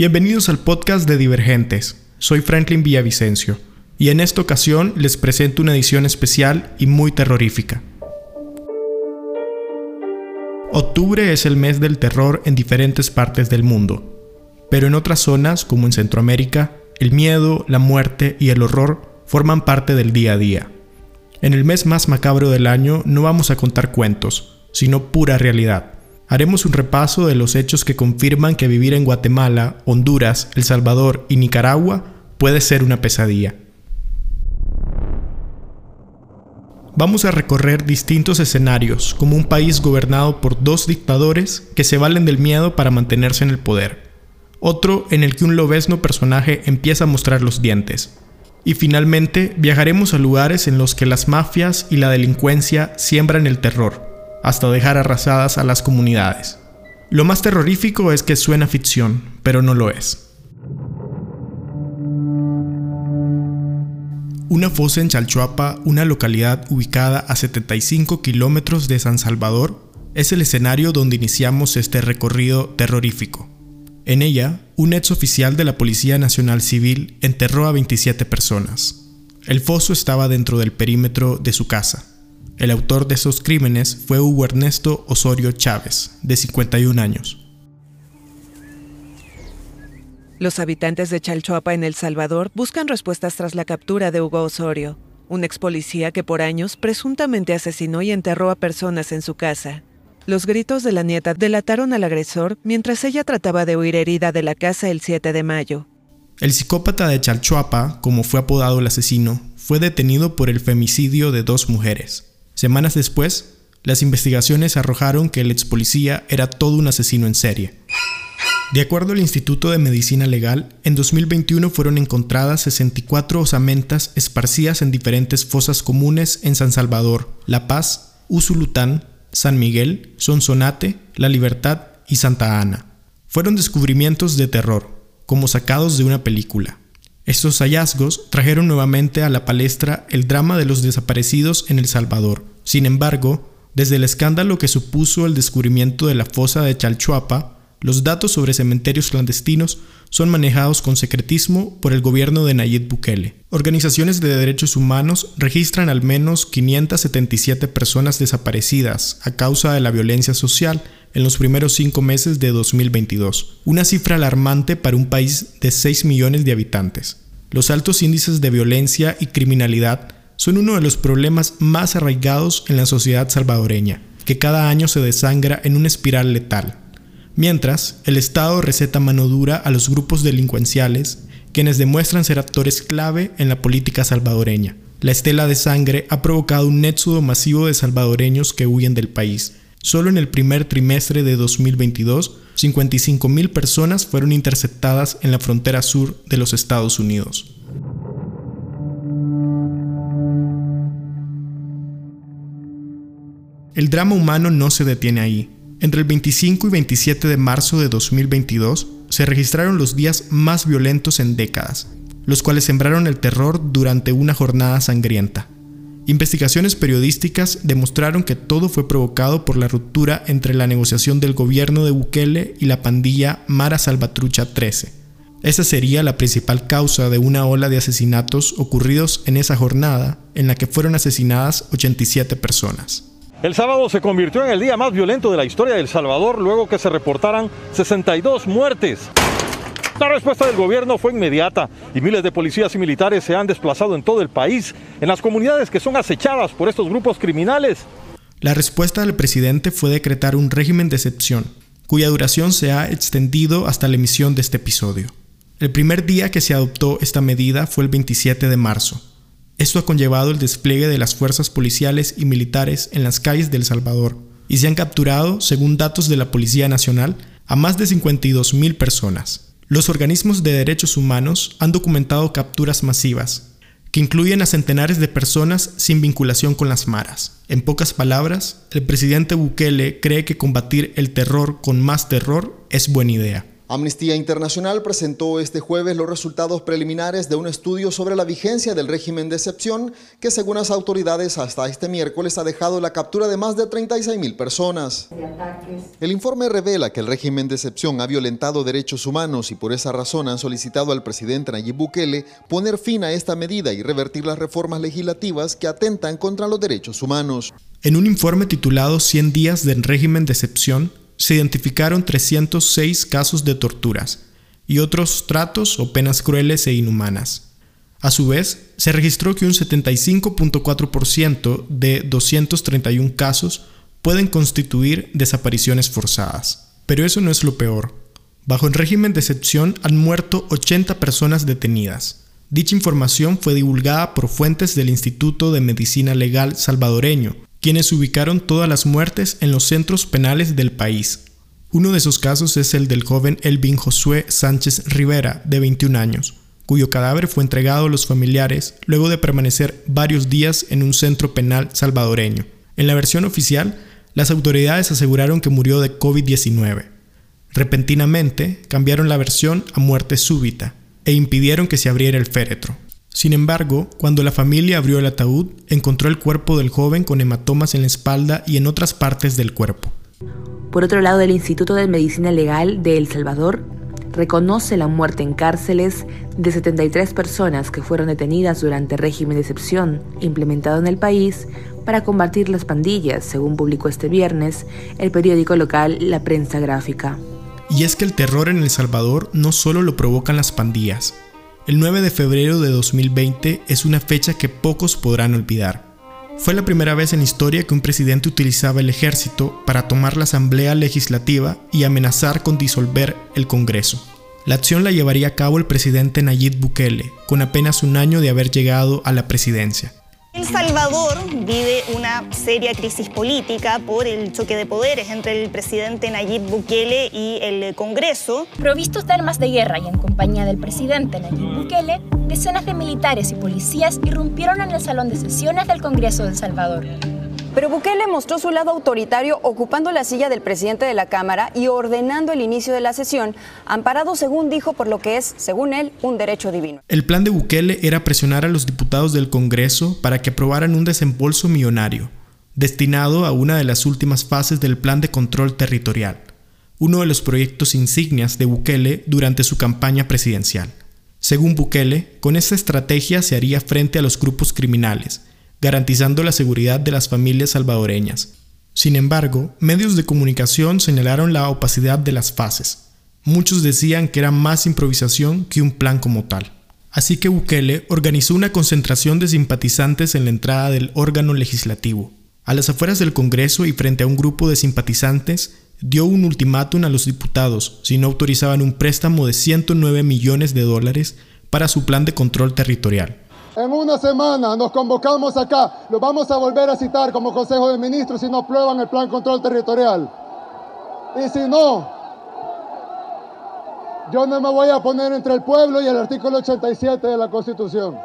Bienvenidos al podcast de Divergentes. Soy Franklin Villavicencio y en esta ocasión les presento una edición especial y muy terrorífica. Octubre es el mes del terror en diferentes partes del mundo, pero en otras zonas, como en Centroamérica, el miedo, la muerte y el horror forman parte del día a día. En el mes más macabro del año no vamos a contar cuentos, sino pura realidad haremos un repaso de los hechos que confirman que vivir en Guatemala, Honduras, El Salvador y Nicaragua puede ser una pesadilla. Vamos a recorrer distintos escenarios, como un país gobernado por dos dictadores que se valen del miedo para mantenerse en el poder, otro en el que un lobesno personaje empieza a mostrar los dientes, y finalmente viajaremos a lugares en los que las mafias y la delincuencia siembran el terror, hasta dejar arrasadas a las comunidades. Lo más terrorífico es que suena ficción, pero no lo es. Una fosa en Chalchuapa, una localidad ubicada a 75 kilómetros de San Salvador, es el escenario donde iniciamos este recorrido terrorífico. En ella, un ex oficial de la Policía Nacional Civil enterró a 27 personas. El foso estaba dentro del perímetro de su casa. El autor de esos crímenes fue Hugo Ernesto Osorio Chávez, de 51 años. Los habitantes de Chalchuapa en El Salvador buscan respuestas tras la captura de Hugo Osorio, un ex policía que por años presuntamente asesinó y enterró a personas en su casa. Los gritos de la nieta delataron al agresor mientras ella trataba de huir herida de la casa el 7 de mayo. El psicópata de Chalchuapa, como fue apodado el asesino, fue detenido por el femicidio de dos mujeres. Semanas después, las investigaciones arrojaron que el ex policía era todo un asesino en serie. De acuerdo al Instituto de Medicina Legal, en 2021 fueron encontradas 64 osamentas esparcidas en diferentes fosas comunes en San Salvador, La Paz, Usulután, San Miguel, Sonsonate, La Libertad y Santa Ana. Fueron descubrimientos de terror, como sacados de una película. Estos hallazgos trajeron nuevamente a la palestra el drama de los desaparecidos en El Salvador. Sin embargo, desde el escándalo que supuso el descubrimiento de la fosa de Chalchuapa, los datos sobre cementerios clandestinos son manejados con secretismo por el gobierno de Nayib Bukele. Organizaciones de derechos humanos registran al menos 577 personas desaparecidas a causa de la violencia social en los primeros cinco meses de 2022, una cifra alarmante para un país de 6 millones de habitantes. Los altos índices de violencia y criminalidad son uno de los problemas más arraigados en la sociedad salvadoreña, que cada año se desangra en una espiral letal. Mientras, el Estado receta mano dura a los grupos delincuenciales, quienes demuestran ser actores clave en la política salvadoreña. La estela de sangre ha provocado un éxodo masivo de salvadoreños que huyen del país, Solo en el primer trimestre de 2022, 55.000 personas fueron interceptadas en la frontera sur de los Estados Unidos. El drama humano no se detiene ahí. Entre el 25 y 27 de marzo de 2022 se registraron los días más violentos en décadas, los cuales sembraron el terror durante una jornada sangrienta. Investigaciones periodísticas demostraron que todo fue provocado por la ruptura entre la negociación del gobierno de Bukele y la pandilla Mara Salvatrucha 13. Esa sería la principal causa de una ola de asesinatos ocurridos en esa jornada en la que fueron asesinadas 87 personas. El sábado se convirtió en el día más violento de la historia de El Salvador luego que se reportaran 62 muertes. La respuesta del gobierno fue inmediata y miles de policías y militares se han desplazado en todo el país, en las comunidades que son acechadas por estos grupos criminales. La respuesta del presidente fue decretar un régimen de excepción, cuya duración se ha extendido hasta la emisión de este episodio. El primer día que se adoptó esta medida fue el 27 de marzo. Esto ha conllevado el despliegue de las fuerzas policiales y militares en las calles de El Salvador, y se han capturado, según datos de la Policía Nacional, a más de 52.000 personas. Los organismos de derechos humanos han documentado capturas masivas, que incluyen a centenares de personas sin vinculación con las maras. En pocas palabras, el presidente Bukele cree que combatir el terror con más terror es buena idea. Amnistía Internacional presentó este jueves los resultados preliminares de un estudio sobre la vigencia del régimen de excepción que según las autoridades hasta este miércoles ha dejado la captura de más de 36 mil personas. El informe revela que el régimen de excepción ha violentado derechos humanos y por esa razón han solicitado al presidente Nayib Bukele poner fin a esta medida y revertir las reformas legislativas que atentan contra los derechos humanos. En un informe titulado 100 días del régimen de excepción, se identificaron 306 casos de torturas y otros tratos o penas crueles e inhumanas. A su vez, se registró que un 75.4% de 231 casos pueden constituir desapariciones forzadas. Pero eso no es lo peor. Bajo el régimen de excepción han muerto 80 personas detenidas. Dicha información fue divulgada por fuentes del Instituto de Medicina Legal salvadoreño, quienes ubicaron todas las muertes en los centros penales del país. Uno de esos casos es el del joven Elvin Josué Sánchez Rivera, de 21 años, cuyo cadáver fue entregado a los familiares luego de permanecer varios días en un centro penal salvadoreño. En la versión oficial, las autoridades aseguraron que murió de COVID-19. Repentinamente, cambiaron la versión a muerte súbita e impidieron que se abriera el féretro. Sin embargo, cuando la familia abrió el ataúd, encontró el cuerpo del joven con hematomas en la espalda y en otras partes del cuerpo. Por otro lado, el Instituto de Medicina Legal de El Salvador reconoce la muerte en cárceles de 73 personas que fueron detenidas durante el régimen de excepción implementado en el país para combatir las pandillas, según publicó este viernes el periódico local La Prensa Gráfica. Y es que el terror en El Salvador no solo lo provocan las pandillas, el 9 de febrero de 2020 es una fecha que pocos podrán olvidar. Fue la primera vez en historia que un presidente utilizaba el ejército para tomar la Asamblea Legislativa y amenazar con disolver el Congreso. La acción la llevaría a cabo el presidente Nayib Bukele, con apenas un año de haber llegado a la presidencia. El Salvador vive una seria crisis política por el choque de poderes entre el presidente Nayib Bukele y el Congreso. Provistos de armas de guerra y en compañía del presidente Nayib Bukele, decenas de militares y policías irrumpieron en el salón de sesiones del Congreso de Salvador. Pero Bukele mostró su lado autoritario ocupando la silla del presidente de la Cámara y ordenando el inicio de la sesión, amparado según dijo por lo que es, según él, un derecho divino. El plan de Bukele era presionar a los diputados del Congreso para que aprobaran un desembolso millonario, destinado a una de las últimas fases del plan de control territorial, uno de los proyectos insignias de Bukele durante su campaña presidencial. Según Bukele, con esta estrategia se haría frente a los grupos criminales, garantizando la seguridad de las familias salvadoreñas. Sin embargo, medios de comunicación señalaron la opacidad de las fases. Muchos decían que era más improvisación que un plan como tal. Así que Bukele organizó una concentración de simpatizantes en la entrada del órgano legislativo. A las afueras del Congreso y frente a un grupo de simpatizantes, dio un ultimátum a los diputados si no autorizaban un préstamo de 109 millones de dólares para su plan de control territorial. En una semana nos convocamos acá, lo vamos a volver a citar como Consejo de Ministros si no aprueban el plan control territorial. Y si no, yo no me voy a poner entre el pueblo y el artículo 87 de la Constitución.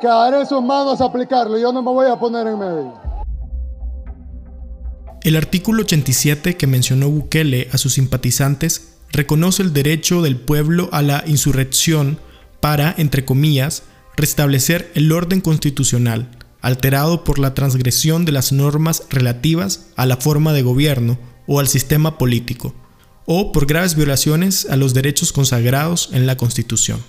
Quedaré en sus manos a aplicarlo, yo no me voy a poner en medio. El artículo 87 que mencionó Bukele a sus simpatizantes reconoce el derecho del pueblo a la insurrección para, entre comillas, restablecer el orden constitucional, alterado por la transgresión de las normas relativas a la forma de gobierno o al sistema político, o por graves violaciones a los derechos consagrados en la Constitución.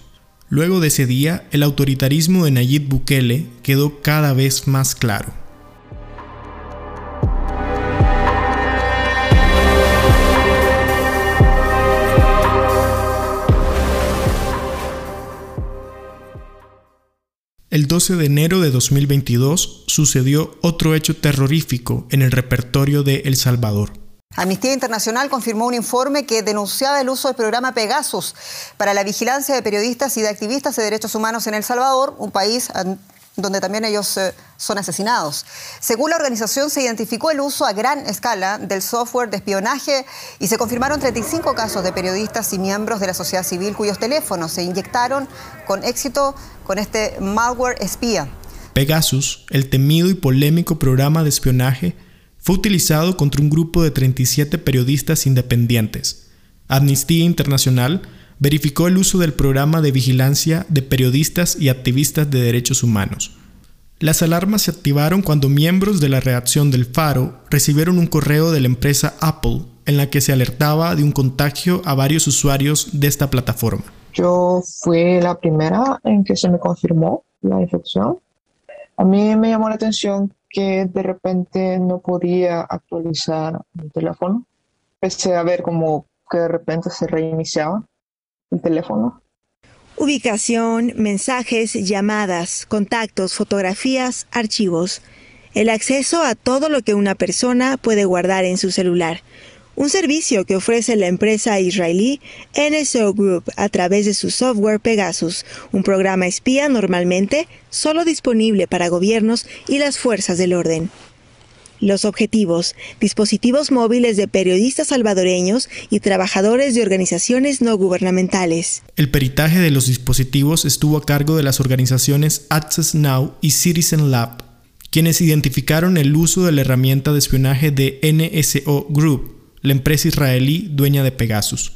Luego de ese día, el autoritarismo de Nayib Bukele quedó cada vez más claro. El 12 de enero de 2022 sucedió otro hecho terrorífico en el repertorio de El Salvador. Amnistía Internacional confirmó un informe que denunciaba el uso del programa Pegasus para la vigilancia de periodistas y de activistas de derechos humanos en El Salvador, un país donde también ellos eh, son asesinados. Según la organización, se identificó el uso a gran escala del software de espionaje y se confirmaron 35 casos de periodistas y miembros de la sociedad civil cuyos teléfonos se inyectaron con éxito con este malware espía. Pegasus, el temido y polémico programa de espionaje, fue utilizado contra un grupo de 37 periodistas independientes. Amnistía Internacional verificó el uso del programa de vigilancia de periodistas y activistas de derechos humanos. Las alarmas se activaron cuando miembros de la redacción del Faro recibieron un correo de la empresa Apple en la que se alertaba de un contagio a varios usuarios de esta plataforma. Yo fui la primera en que se me confirmó la infección. A mí me llamó la atención que de repente no podía actualizar mi teléfono. Empecé a ver como que de repente se reiniciaba el teléfono Ubicación, mensajes, llamadas, contactos, fotografías, archivos. El acceso a todo lo que una persona puede guardar en su celular. Un servicio que ofrece la empresa israelí NSO Group a través de su software Pegasus, un programa espía normalmente solo disponible para gobiernos y las fuerzas del orden. Los objetivos, dispositivos móviles de periodistas salvadoreños y trabajadores de organizaciones no gubernamentales. El peritaje de los dispositivos estuvo a cargo de las organizaciones Access Now y Citizen Lab, quienes identificaron el uso de la herramienta de espionaje de NSO Group, la empresa israelí dueña de Pegasus.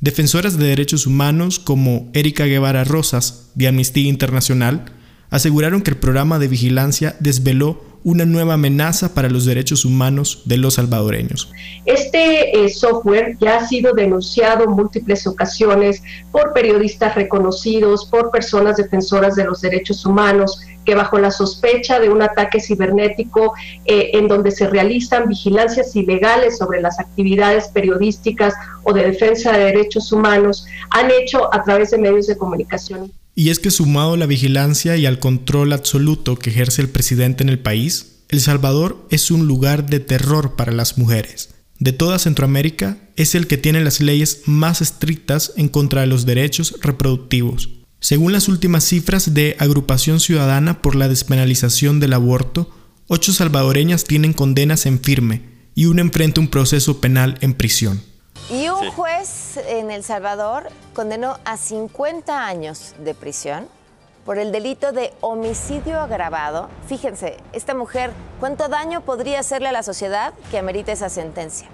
Defensoras de derechos humanos como Erika Guevara Rosas, de Amnistía Internacional, aseguraron que el programa de vigilancia desveló una nueva amenaza para los derechos humanos de los salvadoreños. Este eh, software ya ha sido denunciado en múltiples ocasiones por periodistas reconocidos, por personas defensoras de los derechos humanos, que bajo la sospecha de un ataque cibernético eh, en donde se realizan vigilancias ilegales sobre las actividades periodísticas o de defensa de derechos humanos, han hecho a través de medios de comunicación y es que sumado a la vigilancia y al control absoluto que ejerce el presidente en el país, El Salvador es un lugar de terror para las mujeres. De toda Centroamérica es el que tiene las leyes más estrictas en contra de los derechos reproductivos. Según las últimas cifras de Agrupación Ciudadana por la Despenalización del Aborto, ocho salvadoreñas tienen condenas en firme y una enfrenta un proceso penal en prisión. Y un juez en El Salvador condenó a 50 años de prisión por el delito de homicidio agravado. Fíjense, esta mujer, ¿cuánto daño podría hacerle a la sociedad que amerite esa sentencia?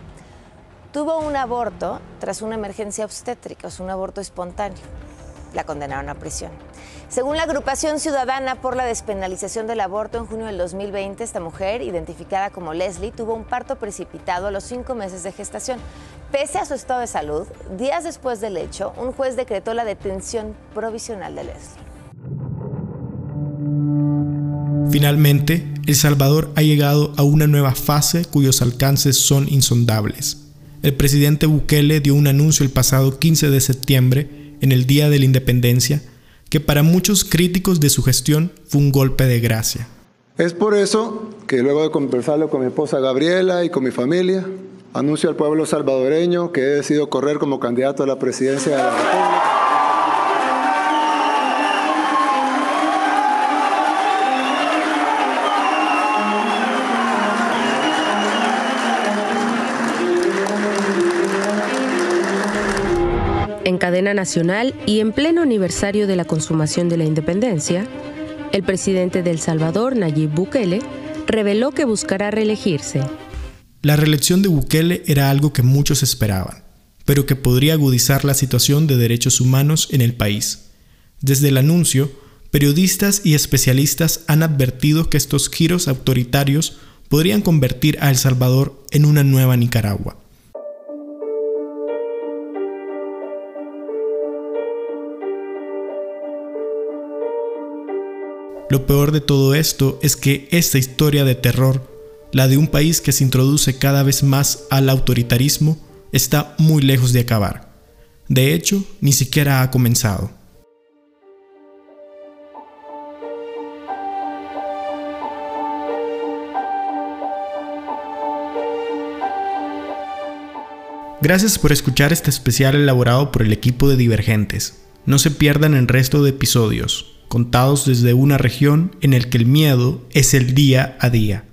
Tuvo un aborto tras una emergencia obstétrica, o un aborto espontáneo. La condenaron a prisión. Según la agrupación ciudadana por la despenalización del aborto en junio del 2020, esta mujer, identificada como Leslie, tuvo un parto precipitado a los cinco meses de gestación. Pese a su estado de salud, días después del hecho, un juez decretó la detención provisional de Leslie. Finalmente, El Salvador ha llegado a una nueva fase cuyos alcances son insondables. El presidente Bukele dio un anuncio el pasado 15 de septiembre, en el Día de la Independencia, que para muchos críticos de su gestión fue un golpe de gracia. Es por eso que luego de conversarlo con mi esposa Gabriela y con mi familia, anuncio al pueblo salvadoreño que he decidido correr como candidato a la presidencia de la República. En cadena nacional y en pleno aniversario de la consumación de la independencia, el presidente de El Salvador, Nayib Bukele, reveló que buscará reelegirse la reelección de Bukele era algo que muchos esperaban, pero que podría agudizar la situación de derechos humanos en el país. Desde el anuncio, periodistas y especialistas han advertido que estos giros autoritarios podrían convertir a El Salvador en una nueva Nicaragua. Lo peor de todo esto es que esta historia de terror la de un país que se introduce cada vez más al autoritarismo, está muy lejos de acabar. De hecho, ni siquiera ha comenzado. Gracias por escuchar este especial elaborado por el equipo de Divergentes. No se pierdan el resto de episodios, contados desde una región en el que el miedo es el día a día.